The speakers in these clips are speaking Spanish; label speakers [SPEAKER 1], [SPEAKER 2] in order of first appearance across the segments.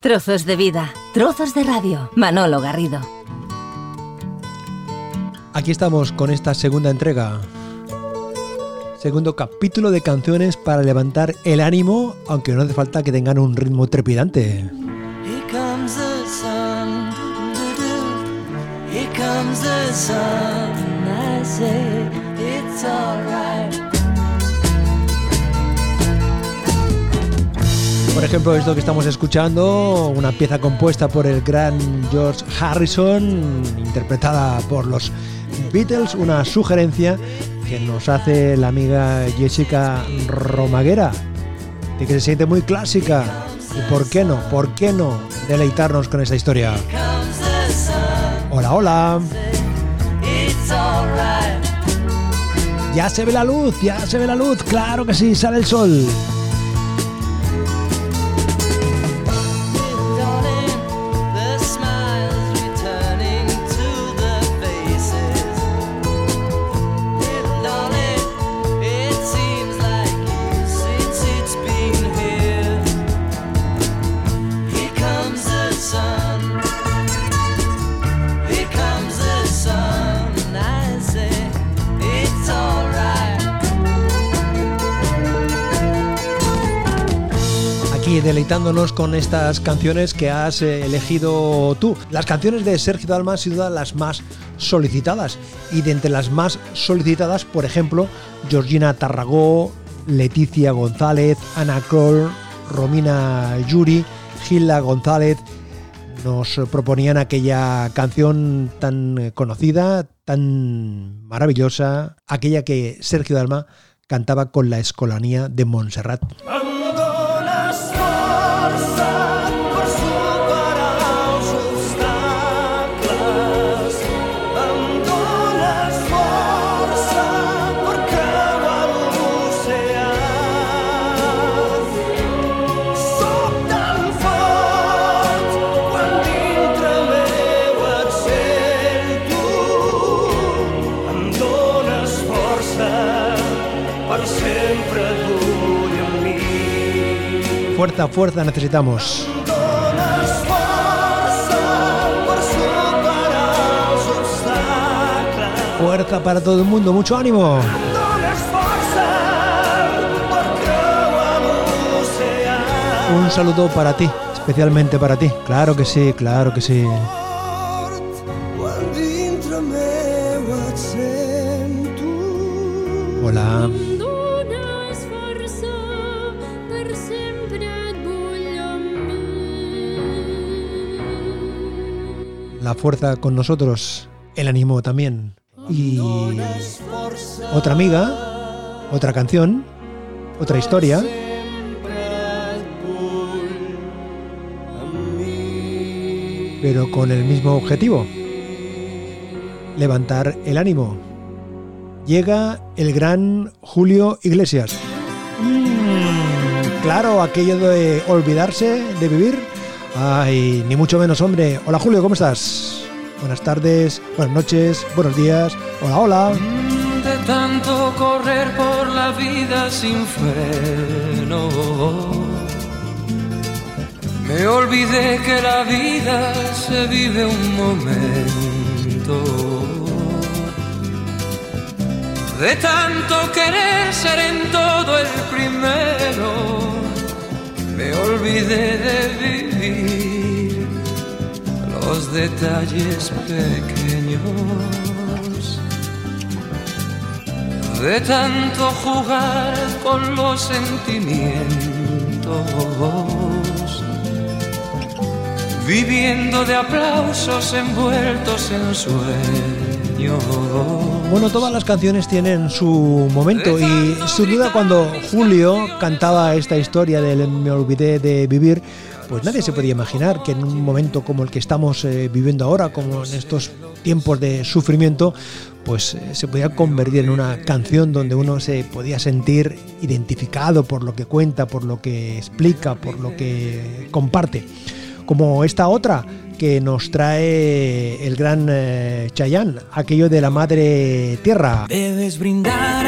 [SPEAKER 1] Trozos de vida, trozos de radio. Manolo Garrido.
[SPEAKER 2] Aquí estamos con esta segunda entrega. Segundo capítulo de canciones para levantar el ánimo, aunque no hace falta que tengan un ritmo trepidante. Here comes the sun, Here comes the sun, I say it's alright. Por ejemplo, esto que estamos escuchando, una pieza compuesta por el gran George Harrison, interpretada por los Beatles, una sugerencia que nos hace la amiga Jessica Romaguera, de que se siente muy clásica. ¿Y por qué no? ¿Por qué no deleitarnos con esta historia? Hola, hola. Ya se ve la luz, ya se ve la luz, claro que sí, sale el sol. Con estas canciones que has eh, elegido tú. Las canciones de Sergio Dalma han sido las más solicitadas y de entre las más solicitadas, por ejemplo, Georgina Tarragó, Leticia González, Ana Kroll, Romina Yuri, Gilda González, nos proponían aquella canción tan conocida, tan maravillosa, aquella que Sergio Dalma cantaba con la escolanía de Montserrat. love. Fuerza, fuerza necesitamos. Fuerza para todo el mundo, mucho ánimo. Un saludo para ti, especialmente para ti. Claro que sí, claro que sí. Hola. Fuerza con nosotros, el ánimo también. Y otra amiga, otra canción, otra historia. Pero con el mismo objetivo, levantar el ánimo. Llega el gran Julio Iglesias. Mm, claro, aquello de olvidarse de vivir Ay, ni mucho menos, hombre. Hola Julio, ¿cómo estás? Buenas tardes, buenas noches, buenos días. Hola, hola.
[SPEAKER 3] De tanto correr por la vida sin freno. Me olvidé que la vida se vive un momento. De tanto querer ser en todo el primero me olvidé los detalles pequeños, de tanto jugar con los sentimientos, viviendo de aplausos envueltos en sueños.
[SPEAKER 2] Bueno, todas las canciones tienen su momento y sin duda cuando Julio cantaba esta historia del Me olvidé de vivir, pues nadie se podía imaginar que en un momento como el que estamos eh, viviendo ahora, como en estos tiempos de sufrimiento, pues eh, se podía convertir en una canción donde uno se podía sentir identificado por lo que cuenta, por lo que explica, por lo que comparte. Como esta otra, que nos trae el gran eh, Chayán, aquello de la madre tierra.
[SPEAKER 4] Debes brindar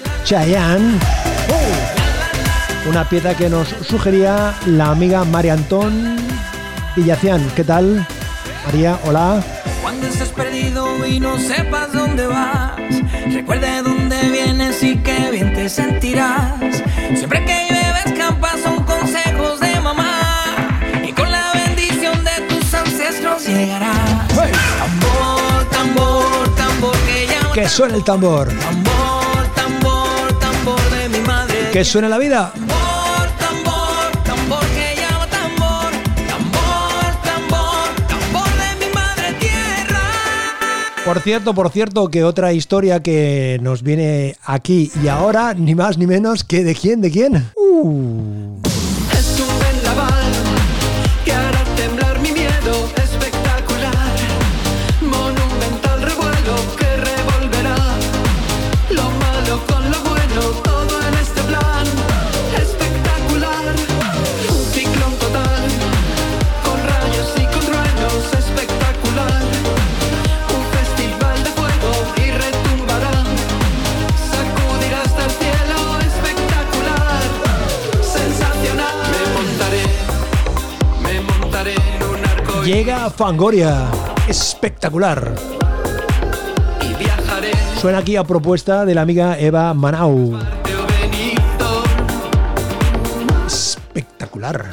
[SPEAKER 2] Chayanne. Una pieza que nos sugería la amiga María Antón Villacián. ¿Qué tal? María, hola.
[SPEAKER 4] Cuando estés perdido y no sepas dónde vas, recuerda de dónde vienes y qué bien te sentirás. Siempre que llueves campas son consejos de mamá y con la bendición de tus ancestros llegarás.
[SPEAKER 2] Que suene el tambor.
[SPEAKER 4] Tambor, tambor, de mi madre tierra.
[SPEAKER 2] Por cierto, por cierto, que otra historia que nos viene aquí y ahora, ni más ni menos que de quién, de quién. Uh. Llega Fangoria. Espectacular. Suena aquí a propuesta de la amiga Eva Manau. Espectacular.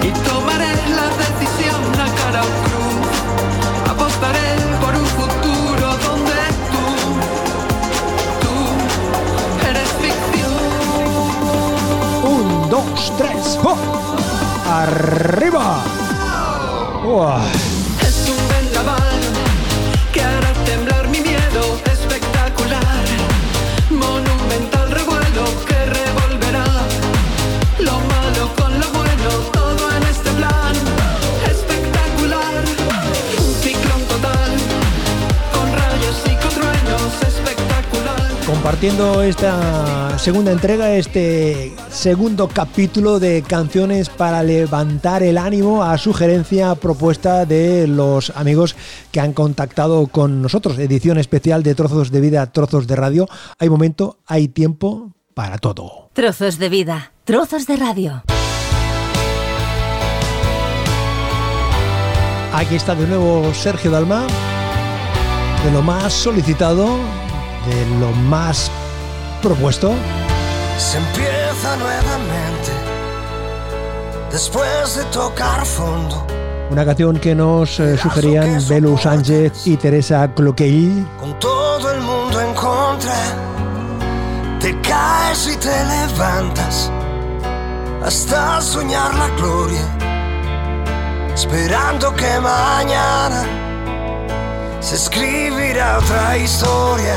[SPEAKER 5] y tomaré la decisión a cara cruz. Apostaré por un futuro donde tú, tú eres ficción.
[SPEAKER 2] Un, dos, tres. ¡oh! ¡Arriba!
[SPEAKER 5] Es
[SPEAKER 2] Compartiendo esta segunda entrega, este segundo capítulo de canciones para levantar el ánimo a sugerencia propuesta de los amigos que han contactado con nosotros. Edición especial de Trozos de Vida, Trozos de Radio. Hay momento, hay tiempo para todo.
[SPEAKER 1] Trozos de Vida, Trozos de Radio.
[SPEAKER 2] Aquí está de nuevo Sergio Dalma, de lo más solicitado, de lo más propuesto.
[SPEAKER 6] Se empieza nuevamente después de tocar fondo.
[SPEAKER 2] Una canción que nos eh, sugerían Belu Sánchez y Teresa Cloquell.
[SPEAKER 6] Con todo el mundo en contra, te caes y te levantas hasta soñar la gloria, esperando que mañana se escribirá otra historia.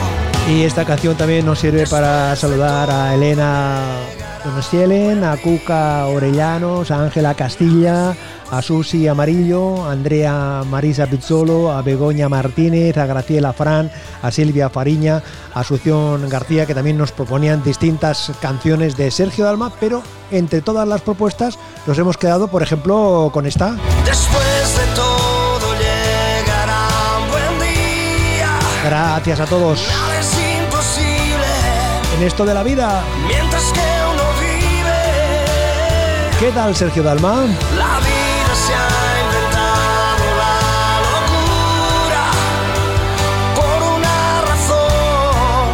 [SPEAKER 2] Y esta canción también nos sirve para saludar a Elena Donestielen, a Cuca Orellanos, a Ángela Castilla, a Susi Amarillo, a Andrea Marisa Pizzolo, a Begoña Martínez, a Graciela Fran, a Silvia Fariña, a Asunción García, que también nos proponían distintas canciones de Sergio Dalma, pero entre todas las propuestas nos hemos quedado, por ejemplo, con esta.
[SPEAKER 6] Después de todo llegará un buen día.
[SPEAKER 2] Gracias a todos en esto de la vida.
[SPEAKER 6] Mientras que uno vive.
[SPEAKER 2] ¿Qué tal, Sergio Dalma?
[SPEAKER 6] La vida se ha inventado la locura por una razón.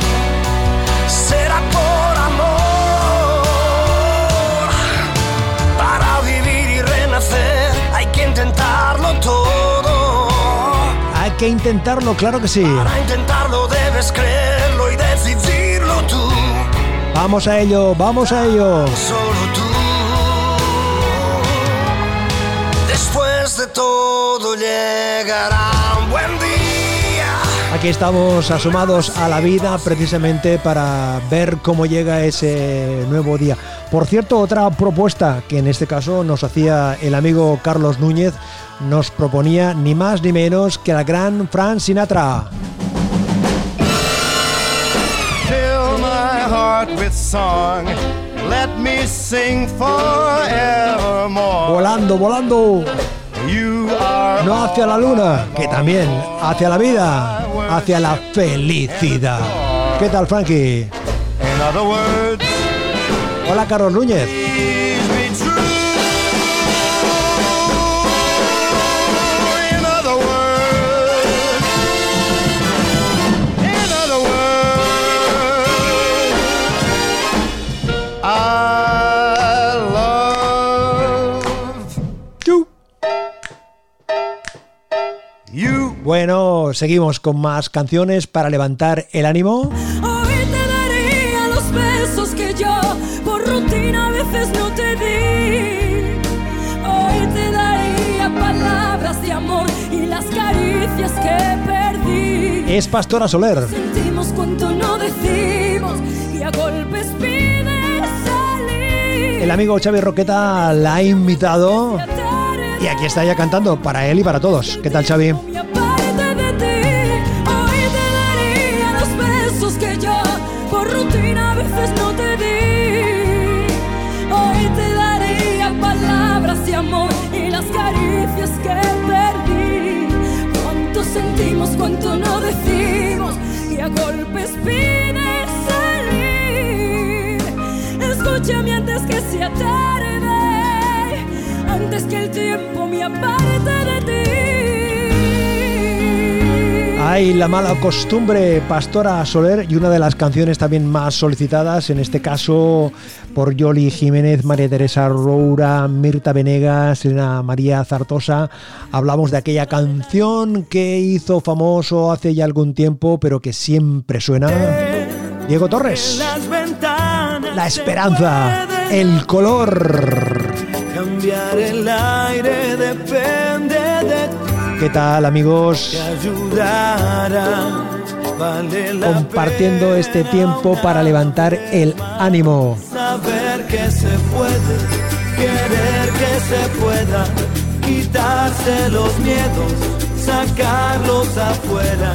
[SPEAKER 6] Será por amor.
[SPEAKER 2] Para vivir y renacer hay que intentarlo todo. Hay que intentarlo, claro que sí.
[SPEAKER 6] Para intentarlo debes creerlo y debes
[SPEAKER 2] Vamos a ello, vamos a ello.
[SPEAKER 6] Solo tú. Después de todo llegará un buen día.
[SPEAKER 2] Aquí estamos asomados a la vida precisamente para ver cómo llega ese nuevo día. Por cierto, otra propuesta que en este caso nos hacía el amigo Carlos Núñez nos proponía ni más ni menos que la gran Frank Sinatra.
[SPEAKER 7] With song. Let me sing forevermore.
[SPEAKER 2] Volando, volando.
[SPEAKER 7] You are
[SPEAKER 2] No hacia la luna, que también hacia la vida, hacia la felicidad. ¿Qué tal, Frankie?
[SPEAKER 7] In other words,
[SPEAKER 2] Hola, Carlos Núñez. Seguimos con más canciones para levantar el ánimo.
[SPEAKER 8] Hoy te daría los besos que yo por rutina a veces no te di. Hoy te daría palabras de amor y las caricias que perdí.
[SPEAKER 2] Es Pastora Soler.
[SPEAKER 8] Sentimos cuanto no decimos y a golpes pide salir.
[SPEAKER 2] El amigo Xavi Roqueta la ha invitado y aquí está ya cantando para él y para todos. ¿Qué tal, Xavi?
[SPEAKER 8] Golpes pide salir. Escúchame antes que sea tarde, antes que el tiempo me aparte de ti.
[SPEAKER 2] Hay la mala costumbre, Pastora Soler, y una de las canciones también más solicitadas, en este caso por Yoli Jiménez, María Teresa Roura, Mirta Venegas, Elena María Zartosa. Hablamos de aquella canción que hizo famoso hace ya algún tiempo, pero que siempre suena. Diego Torres, La Esperanza, el color.
[SPEAKER 5] Cambiar el aire de.
[SPEAKER 2] ¿Qué tal amigos? Compartiendo este tiempo para levantar el ánimo.
[SPEAKER 5] Saber que se puede, querer que se pueda, quitarse los miedos, sacarlos afuera,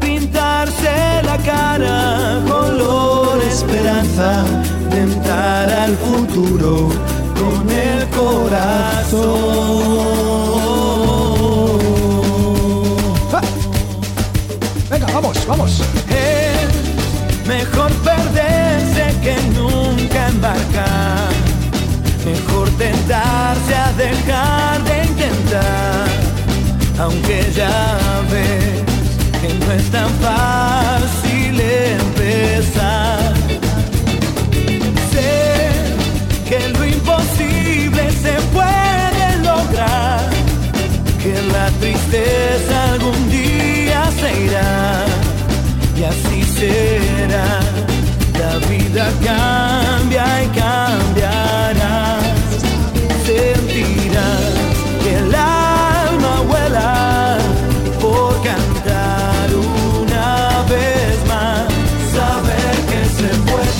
[SPEAKER 5] pintarse la cara, color esperanza, tentar al futuro con el corazón.
[SPEAKER 2] Vamos.
[SPEAKER 5] Es mejor perderse que nunca embarcar. Mejor tentarse a dejar de intentar. Aunque ya ves que no es tan fácil empezar. Sé que lo imposible se puede lograr. Que la tristeza algún día se irá y así será. La vida cambia y cambiará. Sentirás que el alma vuela por cantar una vez más. Saber que se puede,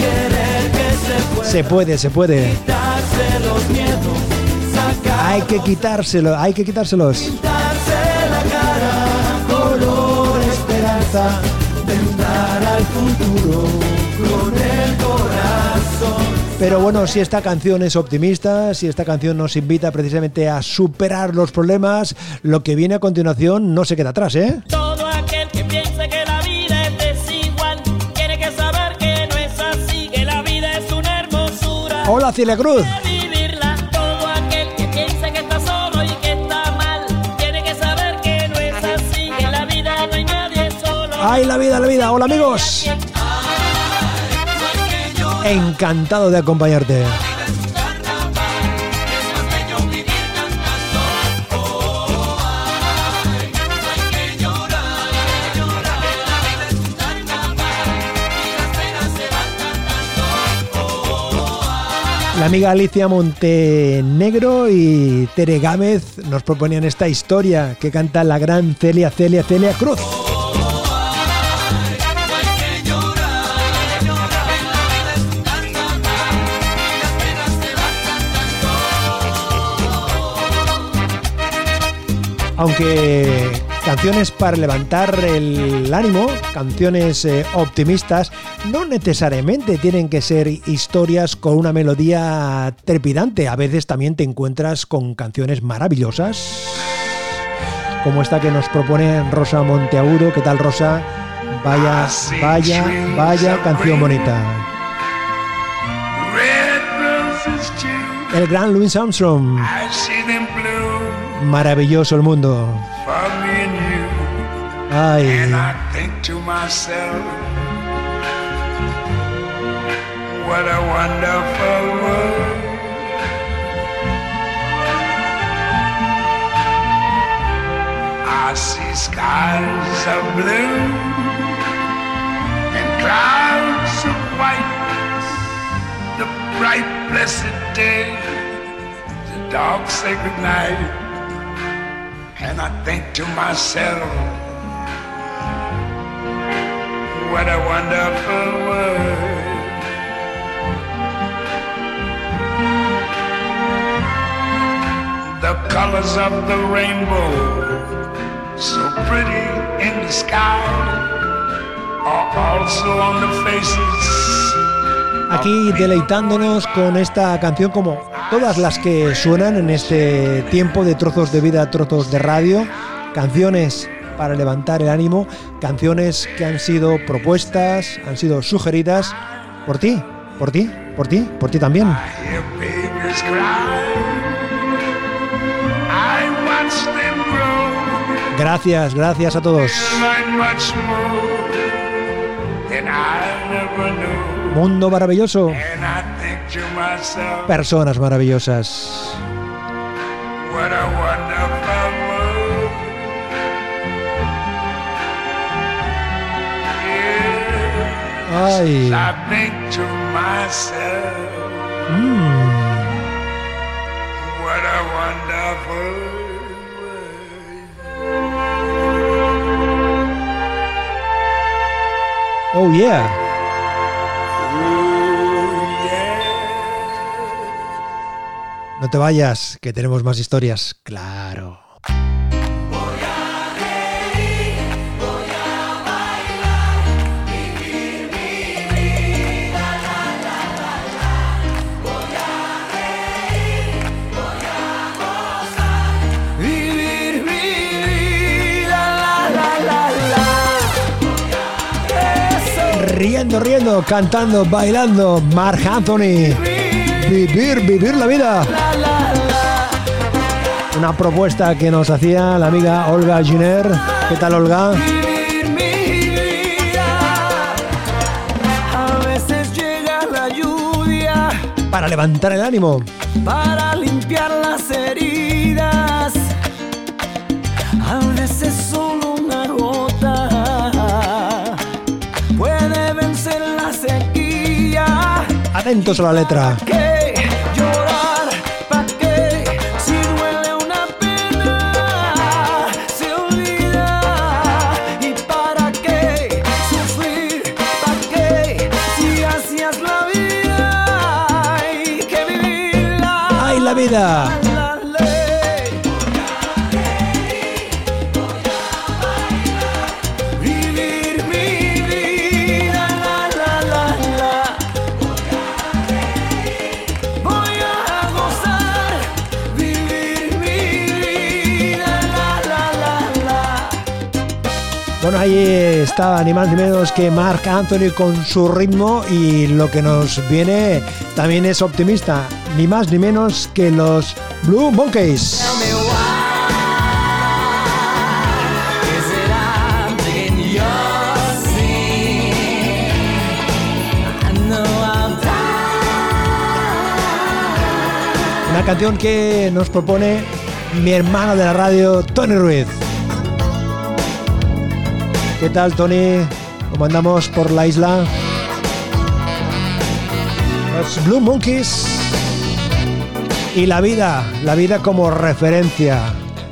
[SPEAKER 5] querer que se puede.
[SPEAKER 2] Se puede, se puede.
[SPEAKER 5] Quitarse los miedos, sacar
[SPEAKER 2] Hay que quitárselo, hay que quitárselos.
[SPEAKER 5] Esperanza, tentar al futuro con el corazón.
[SPEAKER 2] Pero bueno, si esta canción es optimista, si esta canción nos invita precisamente a superar los problemas, lo que viene a continuación no se queda atrás, ¿eh?
[SPEAKER 9] Todo aquel que piense que la vida es desigual tiene que saber que no es así, que la vida es una hermosura.
[SPEAKER 2] Hola, Celia Cruz. ¡Ay, la vida, la vida! ¡Hola, amigos! Encantado de acompañarte. La amiga Alicia Montenegro y Tere Gámez nos proponían esta historia que canta la gran Celia Celia Celia Cruz. Aunque canciones para levantar el ánimo, canciones eh, optimistas, no necesariamente tienen que ser historias con una melodía trepidante. A veces también te encuentras con canciones maravillosas, como esta que nos propone Rosa Monteagudo. ¿Qué tal, Rosa? Vaya, vaya, vaya canción bonita. El gran Louis Armstrong. Maravilloso el mundo. Ay.
[SPEAKER 10] What a wonderful world. I see skies of blue and clouds of white, the bright blessed day, the dark sacred night. And I think to myself, what a wonderful world. The colors of the rainbow, so pretty in the sky, are also on the faces.
[SPEAKER 2] Aquí deleitándonos con esta canción como todas las que suenan en este tiempo de trozos de vida, trozos de radio, canciones para levantar el ánimo, canciones que han sido propuestas, han sido sugeridas por ti, por ti, por ti, por ti también. Gracias, gracias a todos. Mundo maravilloso, personas maravillosas. Ay. Mm. Oh yeah. No te vayas, que tenemos más historias. Claro. Riendo, riendo, cantando, bailando. Mark Anthony. Vivir, vivir la vida. Una propuesta que nos hacía la amiga Olga Giner. ¿Qué tal, Olga? Para levantar el ánimo.
[SPEAKER 4] para limpiar las heridas. A veces solo una gota puede vencer la sequía.
[SPEAKER 2] Atentos a la letra.
[SPEAKER 4] La.
[SPEAKER 2] Bueno, ahí está ni más ni menos que Mark Anthony con su ritmo y lo que nos viene también es optimista, ni más ni menos que los Blue Monkeys. Una canción que nos propone mi hermano de la radio, Tony Ruiz. ¿Qué tal, Tony? ¿Cómo andamos por la isla? Los Blue Monkeys Y la vida, la vida como referencia,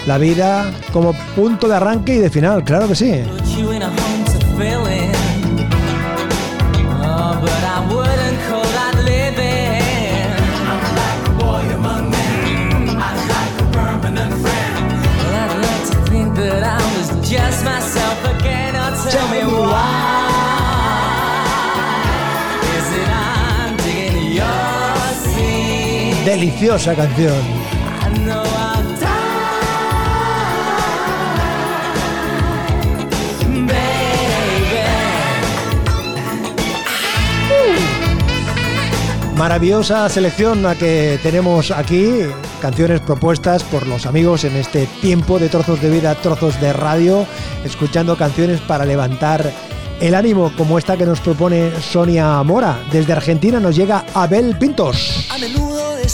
[SPEAKER 2] la vida como punto de arranque y de final, claro que sí. Deliciosa canción.
[SPEAKER 4] Baby.
[SPEAKER 2] Maravillosa selección la que tenemos aquí, canciones propuestas por los amigos en este tiempo de trozos de vida, trozos de radio, escuchando canciones para levantar el ánimo, como esta que nos propone Sonia Mora. Desde Argentina nos llega Abel Pintos.
[SPEAKER 11] A menudo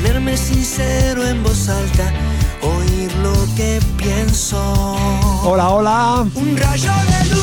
[SPEAKER 11] Ponerme sincero en voz alta, oír lo que pienso.
[SPEAKER 2] Hola, hola.
[SPEAKER 11] Un rayo de luz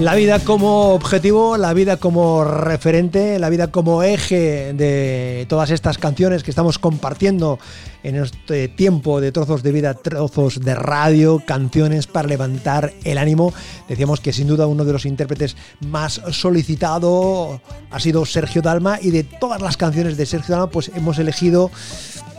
[SPEAKER 11] La vida
[SPEAKER 2] como objetivo, la vida como referente, la vida como eje de todas estas canciones que estamos compartiendo en este tiempo de trozos de vida, trozos de radio, canciones para levantar el ánimo. Decíamos que sin duda uno de los intérpretes más solicitado ha sido Sergio Dalma y de todas las canciones de Sergio Dalma pues hemos elegido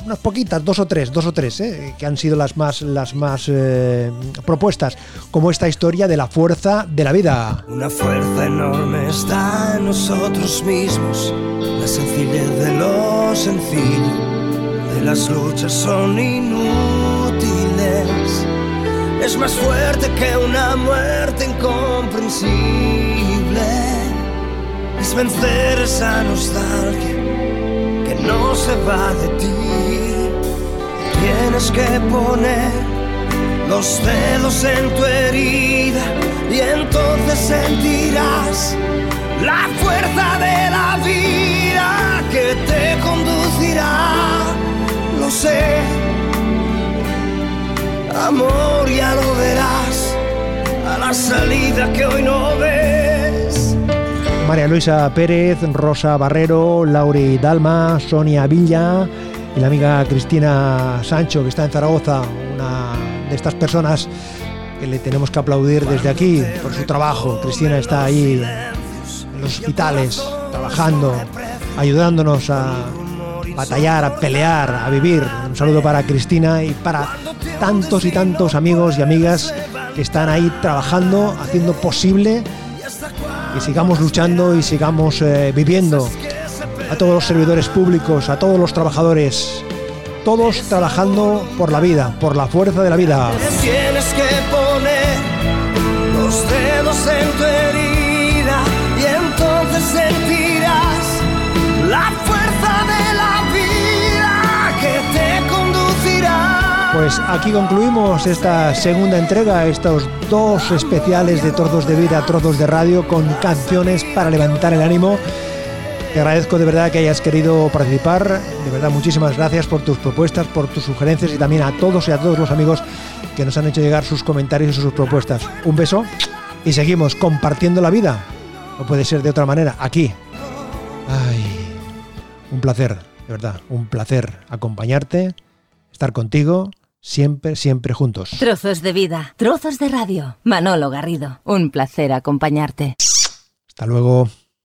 [SPEAKER 2] unas poquitas, dos o tres, dos o tres, ¿eh? que han sido las más, las más eh, propuestas, como esta historia de la fuerza de la vida.
[SPEAKER 6] Una fuerza enorme está en nosotros mismos, la sencillez de lo sencillo, las luchas son inútiles. Es más fuerte que una muerte incomprensible. Es vencer esa nostalgia que no se va de ti. Tienes que poner los dedos en tu herida y entonces sentirás la fuerza de la vida que te conducirá. Sé, amor, ya lo verás a la salida que hoy no ves.
[SPEAKER 2] María Luisa Pérez, Rosa Barrero, Lauri Dalma, Sonia Villa y la amiga Cristina Sancho, que está en Zaragoza, una de estas personas que le tenemos que aplaudir desde aquí por su trabajo. Cristina está ahí en los hospitales, trabajando, ayudándonos a batallar, a pelear, a vivir. Un saludo para Cristina y para tantos y tantos amigos y amigas que están ahí trabajando, haciendo posible que sigamos luchando y sigamos eh, viviendo. A todos los servidores públicos, a todos los trabajadores, todos trabajando por la vida, por la fuerza de la vida. Pues aquí concluimos esta segunda entrega, estos dos especiales de Trozos de Vida, Trozos de Radio, con canciones para levantar el ánimo. Te agradezco de verdad que hayas querido participar. De verdad, muchísimas gracias por tus propuestas, por tus sugerencias y también a todos y a todos los amigos que nos han hecho llegar sus comentarios y sus propuestas. Un beso y seguimos compartiendo la vida. No puede ser de otra manera, aquí. Un placer, de verdad, un placer acompañarte, estar contigo, siempre, siempre juntos.
[SPEAKER 1] Trozos de vida, trozos de radio. Manolo Garrido, un placer acompañarte.
[SPEAKER 2] Hasta luego.